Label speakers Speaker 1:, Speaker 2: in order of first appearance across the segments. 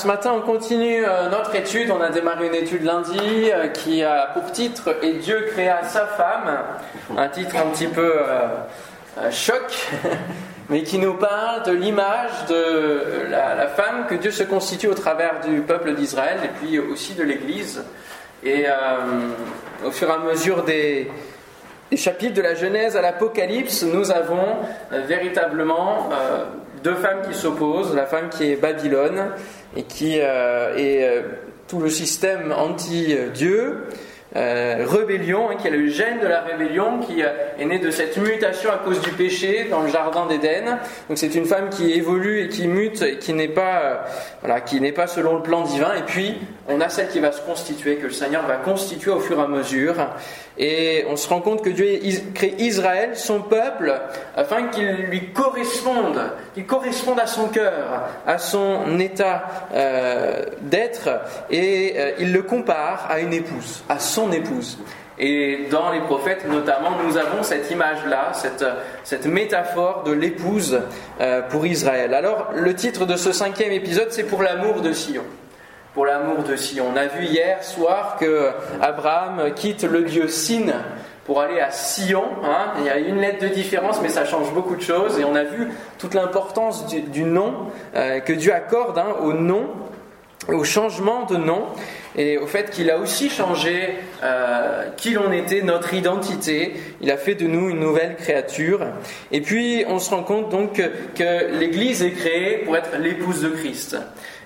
Speaker 1: Ce matin on continue euh, notre étude. On a démarré une étude lundi euh, qui a pour titre Et Dieu créa sa femme. Un titre un petit peu euh, choc, mais qui nous parle de l'image de la, femme que Dieu se constitue au travers du peuple d'Israël et puis aussi de l'Église. Et au fur et à mesure des, chapitres de la Genèse à l'Apocalypse, nous avons véritablement deux femmes qui s'opposent, la femme qui est Babylone et qui euh, est euh, tout le système anti-Dieu, euh, rébellion, hein, qui est le gène de la rébellion, qui est né de cette mutation à cause du péché dans le jardin d'Éden. Donc c'est une femme qui évolue et qui mute et qui n'est pas, voilà, qui n'est pas selon le plan divin. Et puis on a celle qui va se constituer, que le Seigneur va constituer au fur et à mesure. Et on se rend compte que Dieu crée Israël, son peuple, afin qu'il lui corresponde, qu'il corresponde à son cœur, à son état euh, d'être, et euh, il le compare à une épouse, à son épouse. Et dans les prophètes, notamment, nous avons cette image-là, cette, cette, métaphore de l'épouse euh, pour Israël. Alors, le titre de ce cinquième épisode, c'est pour l'amour de Sion pour l'amour de Sion. On a vu hier soir que Abraham quitte le dieu Sin pour aller à Sion. Hein. Il y a une lettre de différence, mais ça change beaucoup de choses. Et on a vu toute l'importance du, nom euh, que Dieu accorde hein, au nom, au changement de nom, et au fait qu'il a aussi changé euh, qui l'on était, notre identité. Il a fait de nous une nouvelle créature. Et puis on se rend compte donc que, l'Église est créée pour être l'épouse de Christ.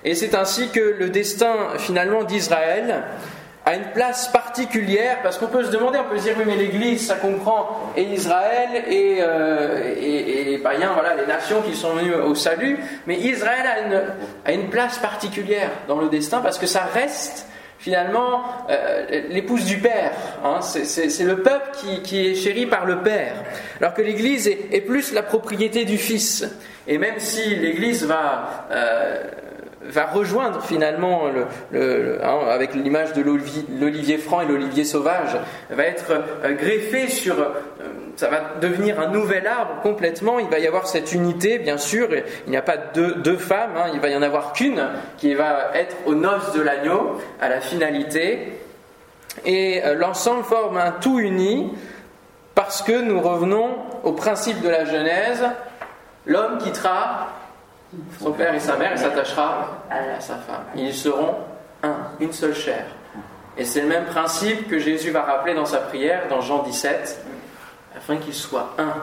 Speaker 1: Et c'est ainsi que le destin finalement d'Israël a une place particulière, parce qu'on peut se demander, on peut se dire, oui, mais l'Église, ça comprend et Israël et, euh, et, païens, voilà, les nations qui sont venues au salut, mais Israël a une place particulière dans le destin, parce que ça reste finalement euh, l'épouse du Père. Hein, c'est le peuple qui, est chéri par le Père, alors que l'Église est, est, plus la propriété du Fils. Et même si l'Église va... Euh, va rejoindre finalement, le, hein, avec l'image de l'olivier franc et l'olivier sauvage, va être euh, greffé sur, euh, ça va devenir un nouvel arbre complètement, il va y avoir cette unité, bien sûr, il n'y a pas deux, deux femmes, hein, il va y en avoir qu'une qui va être aux noces de l'agneau, à la finalité, et euh, l'ensemble forme un tout uni, parce que nous revenons au principe de la Genèse, l'homme quittera son père et sa mère, s'attachera à sa femme. Ils seront un, une seule chair. Et c'est le même principe que Jésus va rappeler dans sa prière, dans Jean 17, afin qu'ils soient un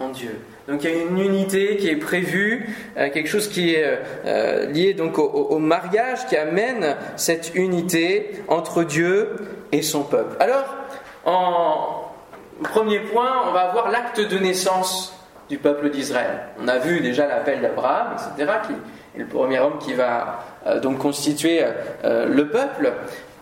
Speaker 1: en Dieu. Donc il y a une unité qui est prévue, euh, quelque chose qui est euh, euh, lié donc au, mariage, qui amène cette unité entre Dieu et son peuple. Alors, en premier point, on va voir l'acte de naissance du peuple d'Israël. On a vu déjà l'appel d'Abraham, etc., qui est le premier homme qui va euh, donc constituer euh, le peuple.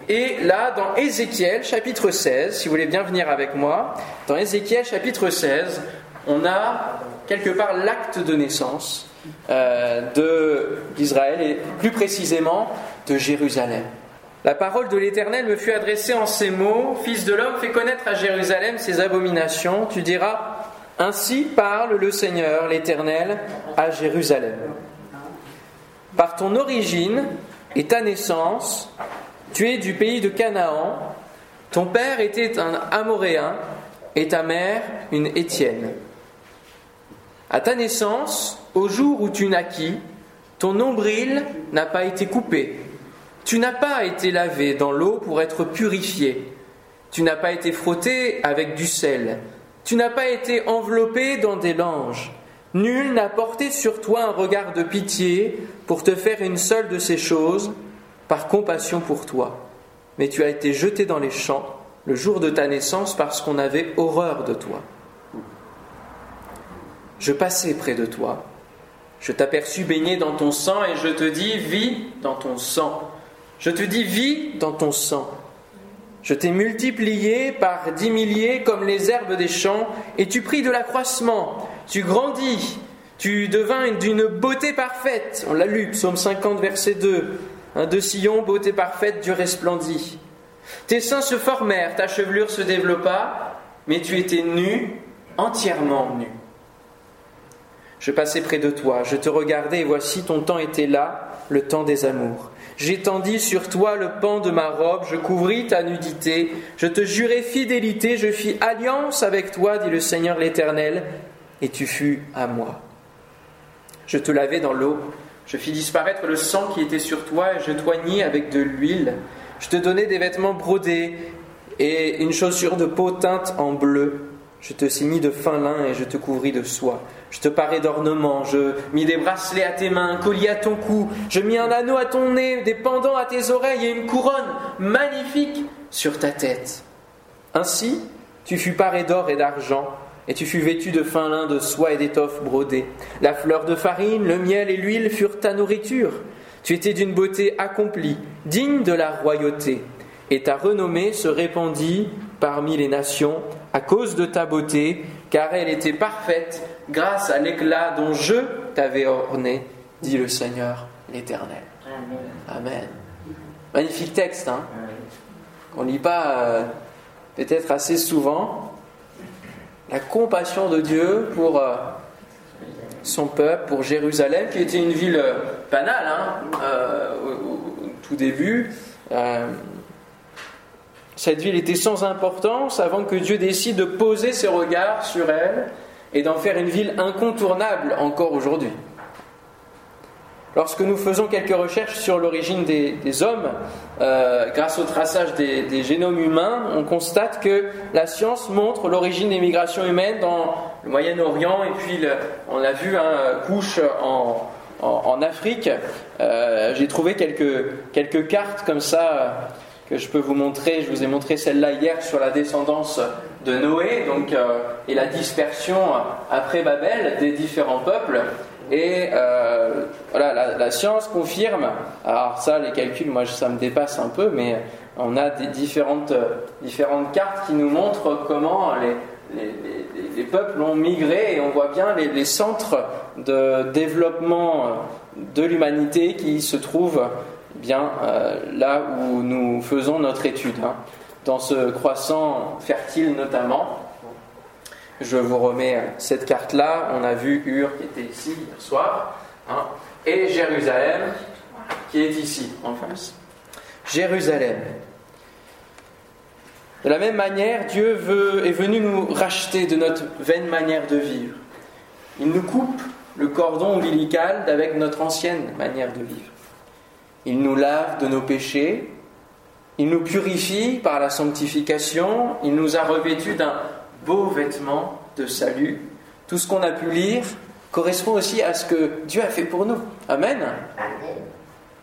Speaker 1: Et là, dans Ézéchiel chapitre 16, si vous voulez bien venir avec moi, dans Ézéchiel chapitre 16, on a quelque part l'acte de naissance euh, d'Israël et plus précisément de Jérusalem. La parole de l'Éternel me fut adressée en ces mots Fils de l'homme, fais connaître à Jérusalem ses abominations. Tu diras ainsi parle le Seigneur, l'Éternel, à Jérusalem. Par ton origine et ta naissance, tu es du pays de Canaan, ton père était un Amoréen et ta mère une Étienne. À ta naissance, au jour où tu naquis, ton nombril n'a pas été coupé, tu n'as pas été lavé dans l'eau pour être purifié, tu n'as pas été frotté avec du sel, tu n'as pas été enveloppé dans des langes. Nul n'a porté sur toi un regard de pitié pour te faire une seule de ces choses, par compassion pour toi. Mais tu as été jeté dans les champs le jour de ta naissance parce qu'on avait horreur de toi. Je passais près de toi, je t'aperçus baigné dans ton sang et je te dis, vis dans ton sang. Je te dis, vis dans ton sang. Je t'ai multiplié par dix milliers comme les herbes des champs, et tu pris de l'accroissement, tu grandis, tu devins d'une beauté parfaite. On l'a lu, psaume 50, verset 2. Un de sillon, beauté parfaite, du resplendit. Tes seins se formèrent, ta chevelure se développa, mais tu étais nu, entièrement nu. Je passais près de toi, je te regardais et voici ton temps était là, le temps des amours. J'étendis sur toi le pan de ma robe, je couvris ta nudité, je te jurai fidélité, je fis alliance avec toi, dit le Seigneur l'Éternel, et tu fus à moi. Je te lavai dans l'eau, je fis disparaître le sang qui était sur toi, et je t'oignis avec de l'huile. Je te donnai des vêtements brodés et une chaussure de peau teinte en bleu. Je te signis de fin lin et je te couvris de soie. Je te parais d'ornements, je mis des bracelets à tes mains, un collier à ton cou, je mis un anneau à ton nez, des pendants à tes oreilles et une couronne magnifique sur ta tête. Ainsi, tu fus paré d'or et d'argent, et tu fus vêtu de fin lin, de soie et d'étoffe brodée. La fleur de farine, le miel et l'huile furent ta nourriture. Tu étais d'une beauté accomplie, digne de la royauté, et ta renommée se répandit parmi les nations à cause de ta beauté, car elle était parfaite grâce à l'éclat dont je t'avais orné, dit le Seigneur l'Éternel. Amen. Magnifique texte, hein qu'on ne lit pas euh, peut-être assez souvent. La compassion de Dieu pour euh, son peuple, pour Jérusalem, qui était une ville euh, banale hein, au, tout début. Cette ville était sans importance avant que Dieu décide de poser ses regards sur elle et d'en faire une ville incontournable encore aujourd'hui. Lorsque nous faisons quelques recherches sur l'origine des, hommes, euh, grâce au traçage des, génomes humains, on constate que la science montre l'origine des migrations humaines dans le Moyen-Orient et puis on a vu un couche en, en, Afrique. Euh, j'ai trouvé quelques, quelques cartes comme ça que je peux vous montrer. Je vous ai montré celle-là hier sur la descendance de Noé donc, euh, et la dispersion après Babel des différents peuples. Et euh, voilà, la, science confirme, alors ça, les calculs, moi, ça me dépasse un peu, mais on a des différentes, différentes cartes qui nous montrent comment les, les, les, peuples ont migré et on voit bien les, centres de développement de l'humanité qui se trouvent bien euh, là où nous faisons notre étude, hein. dans ce croissant fertile notamment. Je vous remets cette carte-là. On a vu Ur qui était ici hier soir, hein, et Jérusalem qui est ici en face. Jérusalem. De la même manière, Dieu est venu nous racheter de notre vaine manière de vivre. Il nous coupe le cordon ombilical avec notre ancienne manière de vivre. Il nous lave de nos péchés, il nous purifie par la sanctification, il nous a revêtus d'un beau vêtement de salut. Tout ce qu'on a pu lire correspond aussi à ce que Dieu a fait pour nous. Amen.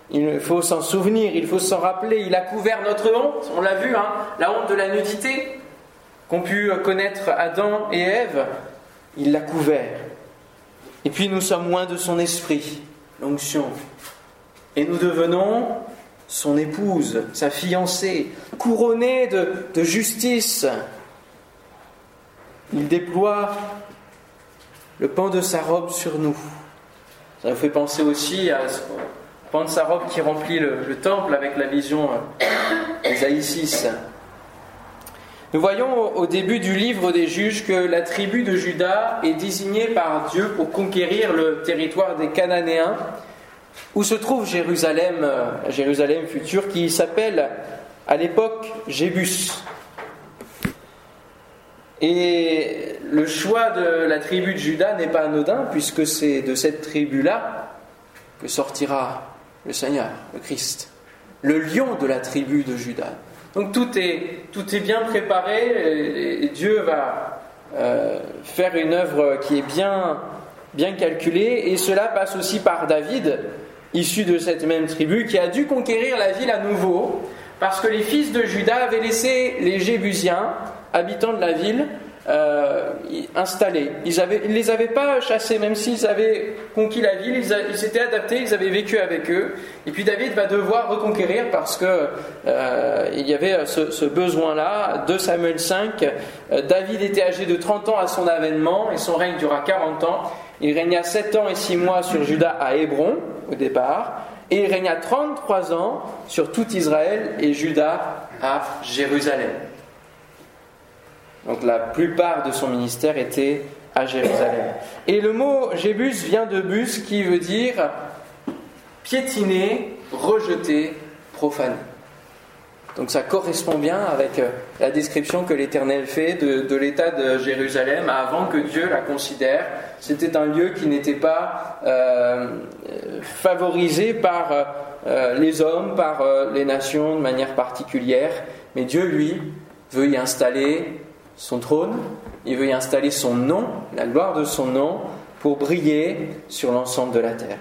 Speaker 1: Il faut s'en souvenir, il faut s'en rappeler. Il a couvert notre honte, on l'a vu, hein, la honte de la nudité qu'ont pu connaître Adam et Ève. Il l'a couvert. Et puis nous sommes loin de son esprit, l'onction, et nous devenons son épouse, sa fiancée, couronnée de, justice. Il déploie le pan de sa robe sur nous. Ça nous fait penser aussi à ce pan de sa robe qui remplit le, temple avec la vision d'Isaïe 6. Nous voyons au début du livre des juges que la tribu de Juda est désignée par Dieu pour conquérir le territoire des Cananéens où se trouve Jérusalem, euh, Jérusalem future, qui s'appelle à l'époque Jébus. Et le choix de la tribu de Juda n'est pas anodin, puisque c'est de cette tribu-là que sortira le Seigneur, le Christ, le lion de la tribu de Juda. Donc tout est, tout est bien préparé et, Dieu va euh, faire une œuvre qui est bien, bien calculée, et cela passe aussi par David, issu de cette même tribu, qui a dû conquérir la ville à nouveau, parce que les fils de Juda avaient laissé les Jébusiens, habitants de la ville, euh, installés. Ils ne les avaient pas chassés, même s'ils avaient conquis la ville, ils, s'étaient adaptés, ils avaient vécu avec eux. Et puis David va devoir reconquérir parce que euh, il y avait ce, besoin-là. 2 Samuel 5, euh, David était âgé de 30 ans à son avènement et son règne dura 40 ans. Il régna 7 ans et 6 mois sur Juda à Hébron au départ, et il régna 33 ans sur tout Israël et Juda à Jérusalem. Donc la plupart de son ministère était à Jérusalem. Et le mot Jébus vient de bus qui veut dire piétiner, rejeter, profaner. Donc ça correspond bien avec euh, la description que l'Éternel fait de, l'état de Jérusalem avant que Dieu la considère. C'était un lieu qui n'était pas euh, favorisé par euh, les hommes, par les nations de manière particulière, mais Dieu, lui, veut y installer son trône, il veut y installer son nom, la gloire de son nom, pour briller sur l'ensemble de la terre.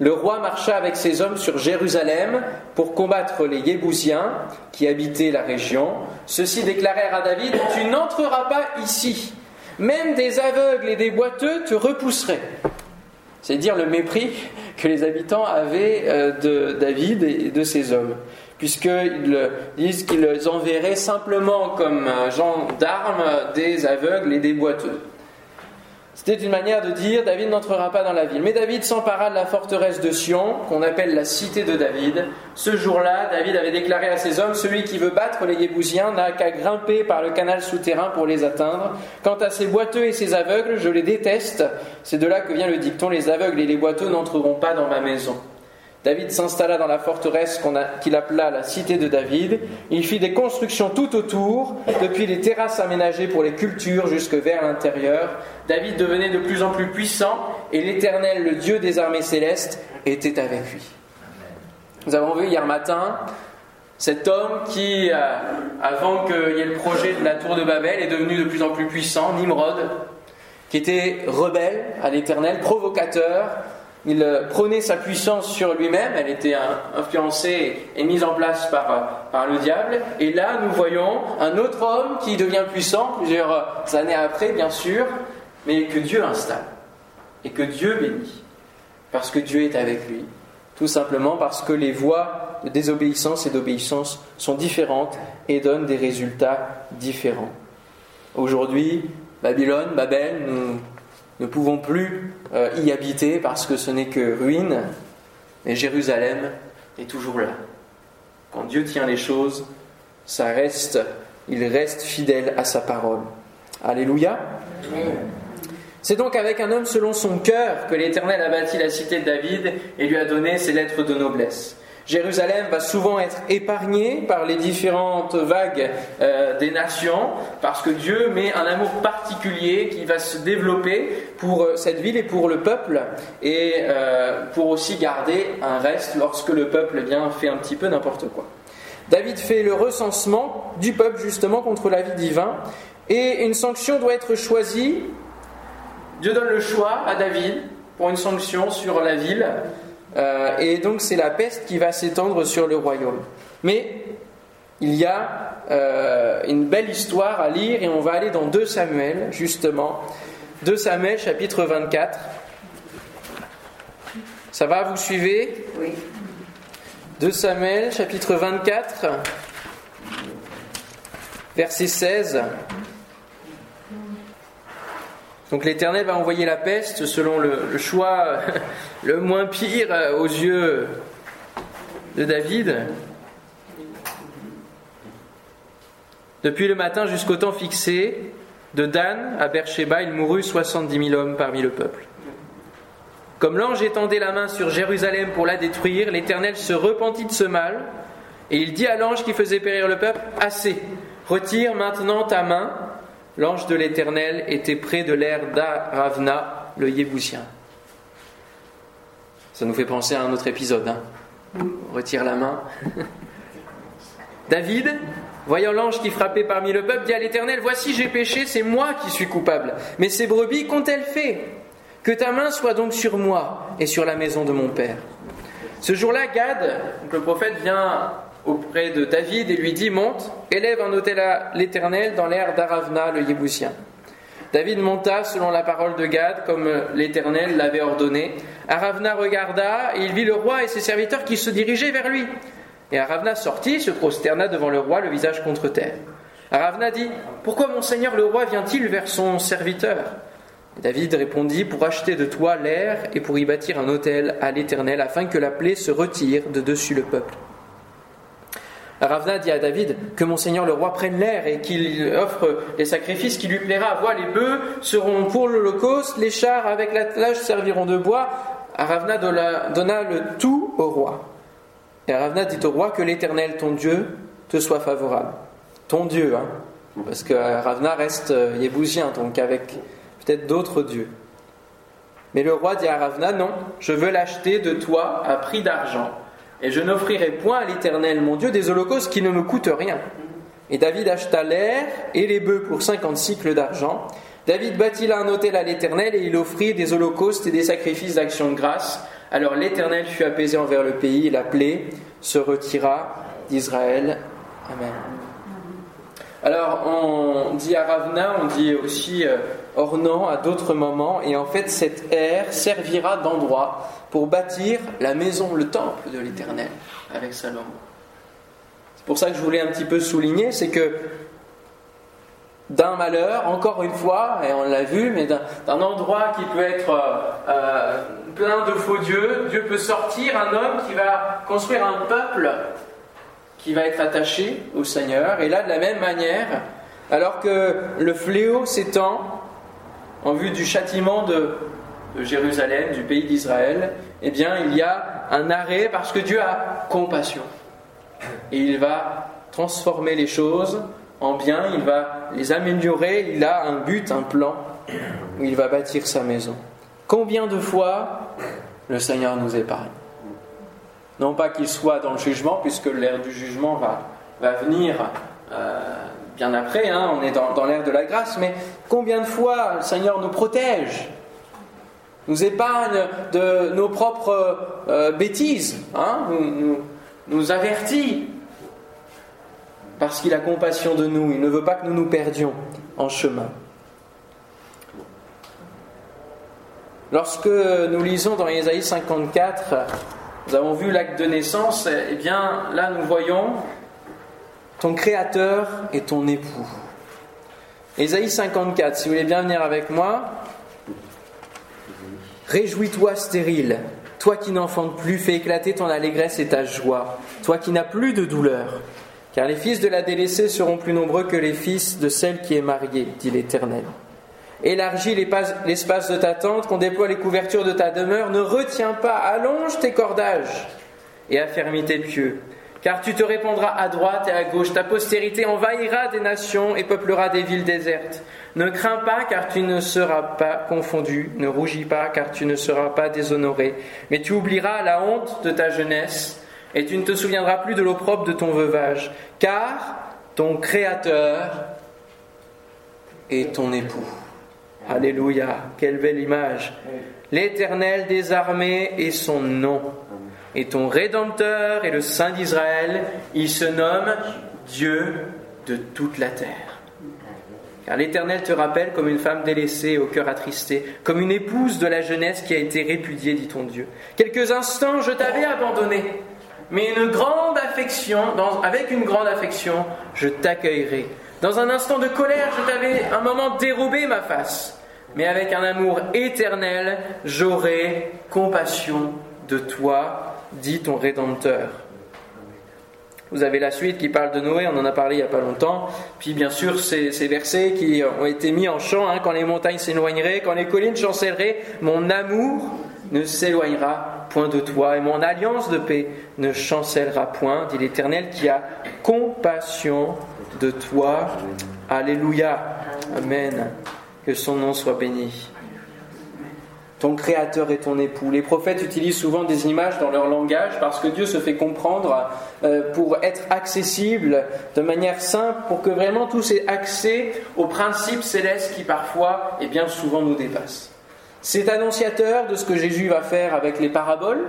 Speaker 1: Le roi marcha avec ses hommes sur Jérusalem pour combattre les Yébousiens qui habitaient la région. Ceux-ci déclarèrent à David Tu n'entreras pas ici. Même des aveugles et des boiteux te repousseraient. C'est dire le mépris que les habitants avaient euh, de David et de ses hommes, puisqu'ils disent qu'ils enverraient simplement comme gens d'armes des aveugles et des boiteux. C'était une manière de dire David n'entrera pas dans la ville. Mais David s'empara de la forteresse de Sion, qu'on appelle la cité de David. Ce jour-là, David avait déclaré à ses hommes Celui qui veut battre les Yébousiens n'a qu'à grimper par le canal souterrain pour les atteindre. Quant à ces boiteux et ces aveugles, je les déteste. C'est de là que vient le dicton Les aveugles et les boiteux n'entreront pas dans ma maison. David s'installa dans la forteresse qu'il appela la cité de David. Il fit des constructions tout autour, depuis les terrasses aménagées pour les cultures jusque vers l'intérieur. David devenait de plus en plus puissant et l'Éternel, le Dieu des armées célestes, était avec lui. Nous avons vu hier matin cet homme qui, euh, avant qu'il y ait le projet de la tour de Babel, est devenu de plus en plus puissant, Nimrod, qui était rebelle à l'Éternel, provocateur, il euh, prenait sa puissance sur lui-même, elle était influencée et mise en place par, euh, par le diable. Et là, nous voyons un autre homme qui devient puissant plusieurs euh, années après, bien sûr, mais que Dieu installe et que Dieu bénit, parce que Dieu est avec lui. Tout simplement parce que les voies de désobéissance et d'obéissance sont différentes et donnent des résultats différents. Aujourd'hui, Babylone, Babel, nous ne pouvons plus euh, y habiter parce que ce n'est que ruine, mais Jérusalem est toujours là. Quand Dieu tient les choses, ça reste, il reste fidèle à sa parole. Alléluia. C'est donc avec un homme selon son cœur que l'Éternel a bâti la cité de David et lui a donné ses lettres de noblesse. Jérusalem va souvent être épargnée par les différentes vagues euh, des nations, parce que Dieu met un amour particulier qui va se développer pour euh, cette ville et pour le peuple, et euh, pour aussi garder un reste lorsque le peuple vient fait un petit peu n'importe quoi. David fait le recensement du peuple justement contre la vie divine, et une sanction doit être choisie. Dieu donne le choix à David pour une sanction sur la ville. Euh, et donc c'est la peste qui va s'étendre sur le royaume. Mais il y a euh, une belle histoire à lire et on va aller dans 2 Samuel, justement. 2 Samuel chapitre 24. Ça va, vous suivez? Oui. 2 Samuel chapitre 24, verset 16. Donc l'Éternel va envoyer la peste selon le, choix le moins pire aux yeux de David. Depuis le matin jusqu'au temps fixé, de Dan à Beersheba, il mourut soixante-dix mille hommes parmi le peuple. Comme l'ange étendait la main sur Jérusalem pour la détruire, l'Éternel se repentit de ce mal, et il dit à l'ange qui faisait périr le peuple, Assez, retire maintenant ta main, l'ange de l'Éternel était près de l'air d'Aravna, le Yébusien. Ça nous fait penser à un autre épisode. Hein. Retire la main. David, voyant l'ange qui frappait parmi le peuple, dit à l'Éternel, Voici j'ai péché, c'est moi qui suis coupable. Mais ces brebis qu'ont-elles fait? Que ta main soit donc sur moi et sur la maison de mon père. Ce jour-là, Gad, le prophète, vient auprès de David et lui dit Monte, élève un hôtel à l'Éternel dans l'air d'Aravna le Yébusien. David monta selon la parole de Gad, comme l'Éternel l'avait ordonné. Aravna regarda et il vit le roi et ses serviteurs qui se dirigeaient vers lui. Et Aravna sortit, se prosterna devant le roi, le visage contre terre. Aravna dit Pourquoi mon seigneur le roi vient-il vers son serviteur? David répondit Pour acheter de toi l'air et pour y bâtir un hôtel à l'Éternel, afin que la plaie se retire de dessus le peuple. Ravna dit à David que mon seigneur le roi prenne l'air et qu'il offre les sacrifices qui lui plaira. Vois, les bœufs seront pour l'Holocauste, les chars avec l'attelage serviront de bois. Ravna donna le tout au roi. Et Ravna dit au roi que l'Éternel, ton Dieu, te soit favorable. Ton Dieu, hein, parce que Ravna reste euh, yébousien, donc avec peut-être d'autres dieux. Mais le roi dit à Ravna, non, je veux l'acheter de toi à prix d'argent et je n'offrirai point à l'Éternel, mon Dieu, des holocaustes qui ne me coûtent rien. Et David acheta l'air et les bœufs pour cinquante cycles d'argent. David bâtit là un autel à l'Éternel et il offrit des holocaustes et des sacrifices d'action de grâce. Alors l'Éternel fut apaisé envers le pays et la plaie se retira d'Israël. Amen. Alors on dit à Ravna, on dit aussi euh, Ornan à d'autres moments, et en fait cette ère servira d'endroit pour bâtir la maison, le temple de l'Éternel avec Salomon. C'est pour ça que je voulais un petit peu souligner, c'est que d'un malheur, encore une fois, et on l'a vu, mais d'un endroit qui peut être euh, euh, plein de faux dieux, Dieu peut sortir un homme qui va construire un peuple qui va être attaché au Seigneur. Et là, de la même manière, alors que le fléau s'étend en vue du châtiment de, Jérusalem, du pays d'Israël, eh bien, il y a un arrêt parce que Dieu a compassion. Et il va transformer les choses en bien, il va les améliorer, il a un but, un plan, où il va bâtir sa maison. Combien de fois le Seigneur nous épargne Non pas qu'il soit dans le jugement, puisque l'ère du jugement va, va venir euh, bien après, hein, on est dans, l'ère de la grâce, mais combien de fois le Seigneur nous protège nous épargne de nos propres euh, bêtises, hein, nous, avertit, parce qu'il a compassion de nous, il ne veut pas que nous nous perdions en chemin. Lorsque nous lisons dans Ésaïe 54, nous avons vu l'acte de naissance, eh bien là nous voyons ton créateur et ton époux. Ésaïe 54, si vous voulez bien venir avec moi, Réjouis-toi stérile, toi qui n'enfantes plus, fais éclater ton allégresse et ta joie, toi qui n'as plus de douleur. Car les fils de la délaissée seront plus nombreux que les fils de celle qui est mariée, dit l'Éternel. Élargis l'espace de ta tente, qu'on déploie les couvertures de ta demeure, ne retiens pas, allonge tes cordages et affermis tes pieux. Car tu te répandras à droite et à gauche, ta postérité envahira des nations et peuplera des villes désertes. Ne crains pas car tu ne seras pas confondu, ne rougis pas car tu ne seras pas déshonoré, mais tu oublieras la honte de ta jeunesse et tu ne te souviendras plus de l'opprobre de ton veuvage, car ton Créateur est ton époux. Alléluia, quelle belle image. L'Éternel des armées est son nom. Et ton Rédempteur est le Saint d'Israël. Il se nomme Dieu de toute la terre. Car l'Éternel te rappelle comme une femme délaissée au cœur attristé, comme une épouse de la jeunesse qui a été répudiée, dit ton Dieu. Quelques instants, je t'avais abandonné, mais une grande affection, avec une grande affection, je t'accueillerai. Dans un instant de colère, je t'avais un moment dérobé ma face, mais avec un amour éternel, j'aurai compassion de toi, dit ton Rédempteur. Vous avez la suite qui parle de Noé, on en a parlé il n'y a pas longtemps. Puis bien sûr, ces, versets qui ont été mis en chant, hein, quand les montagnes s'éloigneraient, quand les collines chancelleraient, mon amour ne s'éloignera point de toi, et mon alliance de paix ne chancellera point, dit l'Éternel qui a compassion de toi. Alléluia. Amen. Que son nom soit béni ton créateur et ton époux. Les prophètes utilisent souvent des images dans leur langage parce que Dieu se fait comprendre euh, pour être accessible de manière simple, pour que vraiment tous aient accès aux principes célestes qui parfois et bien souvent nous dépassent. C'est annonciateur de ce que Jésus va faire avec les paraboles,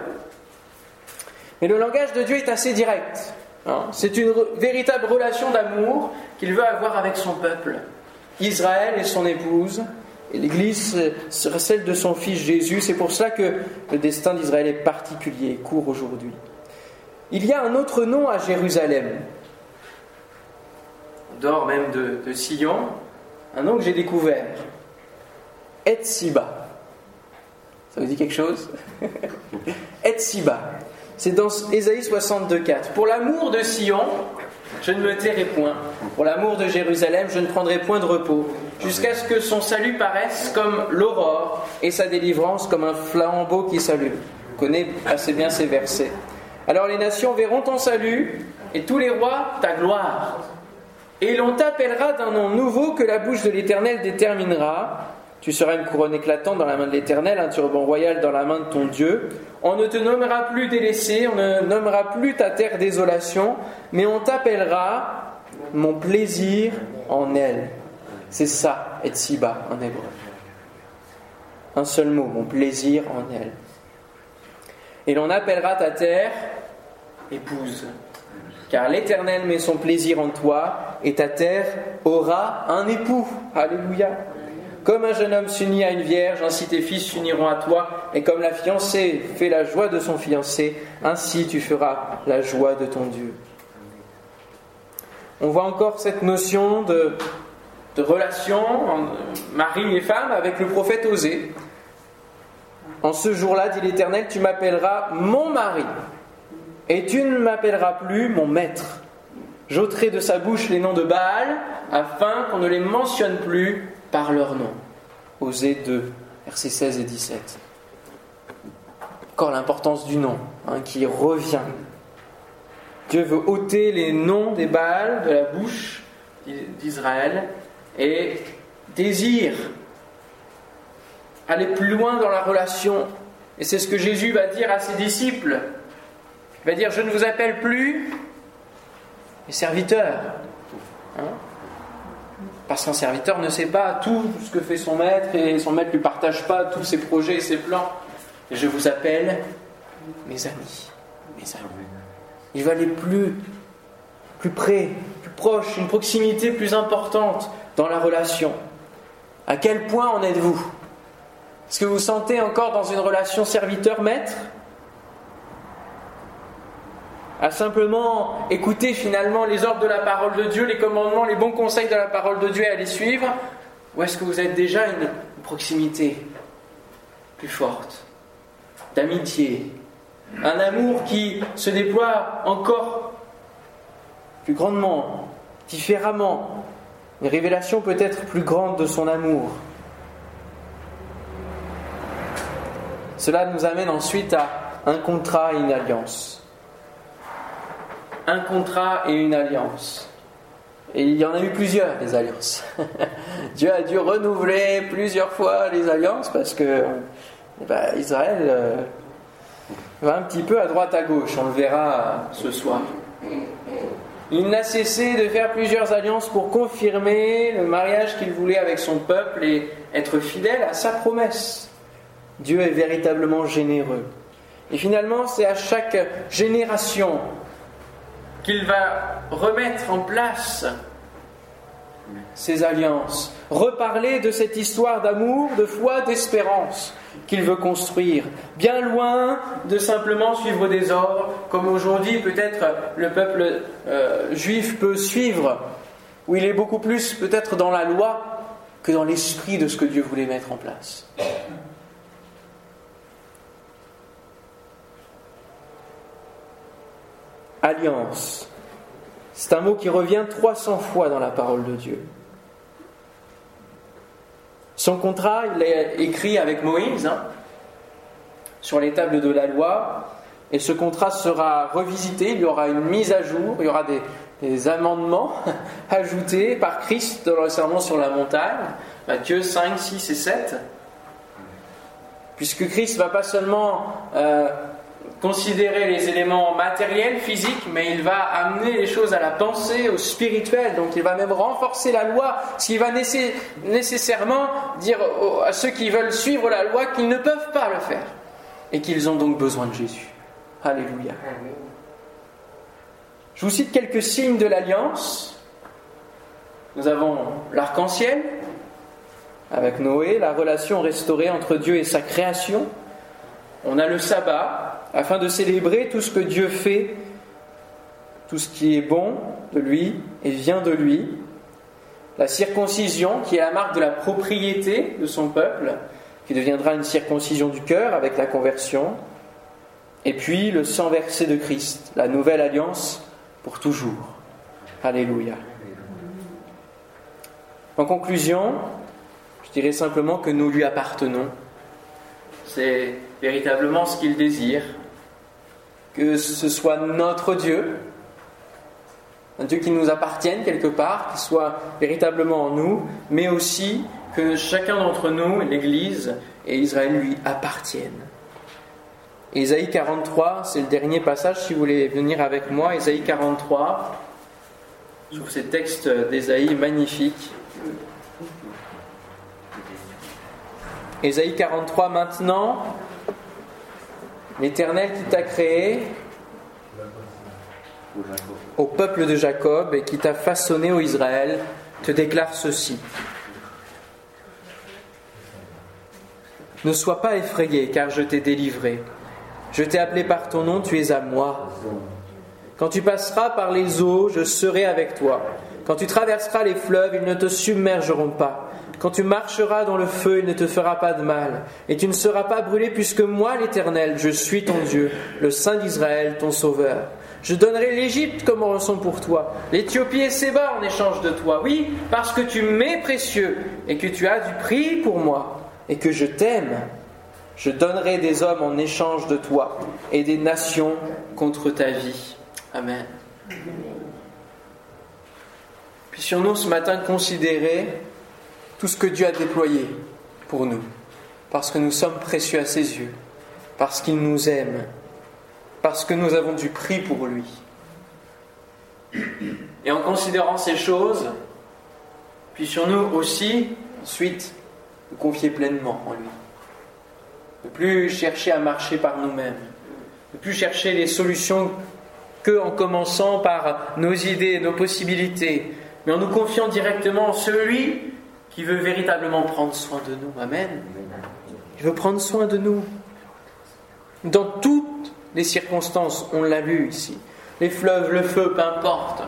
Speaker 1: mais le langage de Dieu est assez direct. Hein. C'est une véritable relation d'amour qu'il veut avoir avec son peuple, Israël et son épouse, L'Église sera celle de son Fils Jésus. C'est pour cela que le destin d'Israël est particulier, court aujourd'hui. Il y a un autre nom à Jérusalem, dehors même de, de Sion, un nom que j'ai découvert. Etsiba. Ça vous dit quelque chose? Etsiba. C'est dans Ésaïe 62,4. Pour l'amour de Sion, je ne me tairai point. Pour l'amour de Jérusalem, je ne prendrai point de repos, jusqu'à ce que son salut paraisse comme l'aurore et sa délivrance comme un flambeau qui s'allume. Vous connaissez assez bien ces versets. Alors les nations verront ton salut et tous les rois ta gloire. Et l'on t'appellera d'un nom nouveau que la bouche de l'Éternel déterminera. Tu seras une couronne éclatante dans la main de l'Éternel, un turban royal dans la main de ton Dieu. On ne te nommera plus délaissé, on ne nommera plus ta terre désolation, mais on t'appellera mon plaisir en elle. C'est ça, être si bas en hébreu. Un seul mot, mon plaisir en elle. Et l'on appellera ta terre épouse. Car l'Éternel met son plaisir en toi, et ta terre aura un époux. Alléluia. Comme un jeune homme s'unit à une vierge, ainsi tes fils s'uniront à toi, et comme la fiancée fait la joie de son fiancé, ainsi tu feras la joie de ton Dieu. On voit encore cette notion de, relation mari et femme avec le prophète Osée. En ce jour-là, dit l'Éternel, tu m'appelleras mon mari, et tu ne m'appelleras plus mon maître. J'ôterai de sa bouche les noms de Baal, afin qu'on ne les mentionne plus par leur nom. Osée 2, versets 16 et 17. Encore l'importance du nom hein, qui revient. Dieu veut ôter les noms des Baals de la bouche d'Israël et désire aller plus loin dans la relation. Et c'est ce que Jésus va dire à ses disciples. Il va dire, je ne vous appelle plus les serviteurs. Parce qu'un serviteur ne sait pas tout ce que fait son maître et son maître ne lui partage pas tous ses projets et ses plans. Je vous appelle mes amis. Mes amis. Il va aller plus, plus près, plus proche, une proximité plus importante dans la relation. À quel point en êtes-vous? Est-ce que vous sentez encore dans une relation serviteur-maître? À simplement écouter finalement les ordres de la parole de Dieu, les commandements, les bons conseils de la parole de Dieu et à les suivre Ou est-ce que vous êtes déjà une proximité plus forte, d'amitié, un amour qui se déploie encore plus grandement, différemment, une révélation peut-être plus grande de son amour? Cela nous amène ensuite à un contrat et une alliance un contrat et une alliance. Et il y en a eu plusieurs, des alliances. Dieu a dû renouveler plusieurs fois les alliances parce que eh ben, Israël euh, va un petit peu à droite à gauche, on le verra ce soir. Il n'a cessé de faire plusieurs alliances pour confirmer le mariage qu'il voulait avec son peuple et être fidèle à sa promesse. Dieu est véritablement généreux. Et finalement, c'est à chaque génération qu'il va remettre en place ces alliances, reparler de cette histoire d'amour, de foi, d'espérance qu'il veut construire, bien loin de simplement suivre des ordres, comme aujourd'hui peut-être le peuple euh, juif peut suivre, où il est beaucoup plus peut-être dans la loi que dans l'esprit de ce que Dieu voulait mettre en place. Alliance. C'est un mot qui revient 300 fois dans la parole de Dieu. Son contrat, il est écrit avec Moïse hein, sur les tables de la loi, et ce contrat sera revisité, il y aura une mise à jour, il y aura des, amendements ajoutés par Christ dans le sermon sur la montagne, Matthieu 5, 6 et 7. Puisque Christ ne va pas seulement euh, considérer les éléments matériels, physiques, mais il va amener les choses à la pensée, au spirituel. Donc il va même renforcer la loi, ce qui va nécessairement dire à ceux qui veulent suivre la loi qu'ils ne peuvent pas le faire et qu'ils ont donc besoin de Jésus. Alléluia. Je vous cite quelques signes de l'alliance. Nous avons l'arc-en-ciel avec Noé, la relation restaurée entre Dieu et sa création. On a le sabbat, afin de célébrer tout ce que Dieu fait, tout ce qui est bon de lui et vient de lui. La circoncision, qui est la marque de la propriété de son peuple, qui deviendra une circoncision du cœur avec la conversion. Et puis le sang versé de Christ, la nouvelle alliance pour toujours. Alléluia. En conclusion, je dirais simplement que nous lui appartenons. C'est véritablement ce qu'il désire. Que ce soit notre Dieu, un Dieu qui nous appartienne quelque part, qui soit véritablement en nous, mais aussi que chacun d'entre nous, l'Église et Israël, lui appartiennent. Ésaïe 43, c'est le dernier passage, si vous voulez venir avec moi, Ésaïe 43, sur ces textes d'Ésaïe magnifiques. Ésaïe 43, maintenant, l'Éternel qui t'a créé au peuple de Jacob et qui t'a façonné au Israël, te déclare ceci. Ne sois pas effrayé, car je t'ai délivré. Je t'ai appelé par ton nom, tu es à moi. Quand tu passeras par les eaux, je serai avec toi. Quand tu traverseras les fleuves, ils ne te submergeront pas. Quand tu marcheras dans le feu, il ne te fera pas de mal. Et tu ne seras pas brûlé, puisque moi, l'Éternel, je suis ton Dieu, le Saint d'Israël, ton Sauveur. Je donnerai l'Égypte comme rançon pour toi, l'Éthiopie et Séba en échange de toi. Oui, parce que tu m'es précieux et que tu as du prix pour moi et que je t'aime. Je donnerai des hommes en échange de toi et des nations contre ta vie. Amen. Puissions-nous ce matin considérer tout ce que Dieu a déployé pour nous, parce que nous sommes précieux à ses yeux, parce qu'il nous aime, parce que nous avons du prix pour lui. Et en considérant ces choses, puissions-nous aussi, ensuite, nous confier pleinement en lui. Ne plus chercher à marcher par nous-mêmes. Ne plus chercher les solutions que en commençant par nos idées, nos possibilités, mais en nous confiant directement en celui qui veut véritablement prendre soin de nous. Amen. Il veut prendre soin de nous. Dans toutes les circonstances, on l'a lu ici. Les fleuves, le feu, peu importe.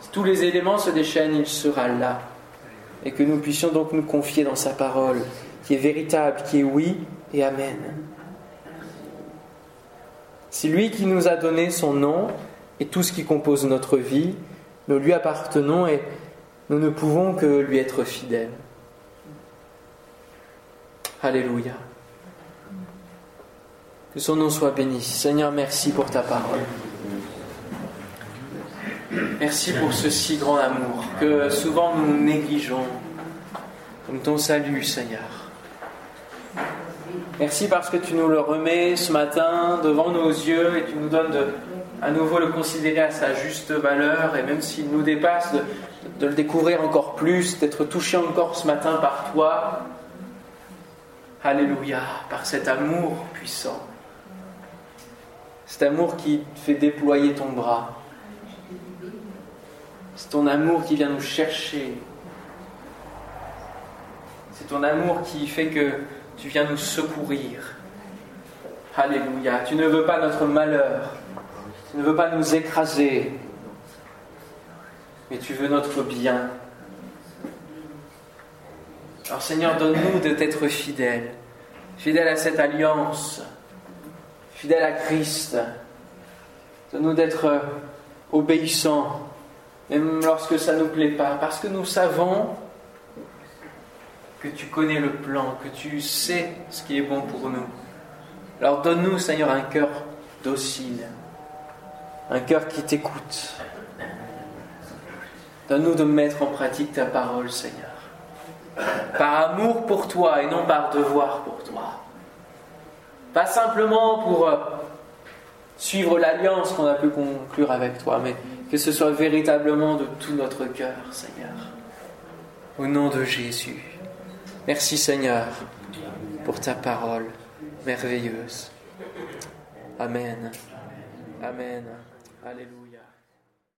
Speaker 1: Si tous les éléments se déchaînent, il sera là. Et que nous puissions donc nous confier dans sa parole, qui est véritable, qui est oui et amen. C'est lui qui nous a donné son nom et tout ce qui compose notre vie. Nous lui appartenons et nous ne pouvons que lui être fidèles. Alléluia. Que son nom soit béni. Seigneur, merci pour ta parole. Merci pour ce si grand amour que souvent nous négligeons, comme ton salut, Seigneur. Merci parce que tu nous le remets ce matin devant nos yeux et tu nous donnes de, à nouveau le considérer à sa juste valeur et même s'il nous dépasse, de le découvrir encore plus, d'être touché encore ce matin par toi. Alléluia, par cet amour puissant. Cet amour qui fait déployer ton bras. C'est ton amour qui vient nous chercher. C'est ton amour qui fait que tu viens nous secourir. Alléluia. Tu ne veux pas notre malheur. Tu ne veux pas nous écraser. Mais tu veux notre bien. Alors Seigneur, donne-nous de t'être fidèles. Fidèles à cette alliance. Fidèles à Christ. Donne-nous d'être obéissants. Même lorsque ça ne nous plaît pas. Parce que nous savons que tu connais le plan, que tu sais ce qui est bon pour nous. Alors donne-nous, Seigneur, un cœur docile, un cœur qui t'écoute. Donne-nous de mettre en pratique ta parole, Seigneur. Par amour pour toi et non par devoir pour toi. Pas simplement pour suivre l'alliance qu'on a pu conclure avec toi, mais que ce soit véritablement de tout notre cœur, Seigneur. Au nom de Jésus. Merci Seigneur pour ta parole merveilleuse. Amen. Amen. Alléluia.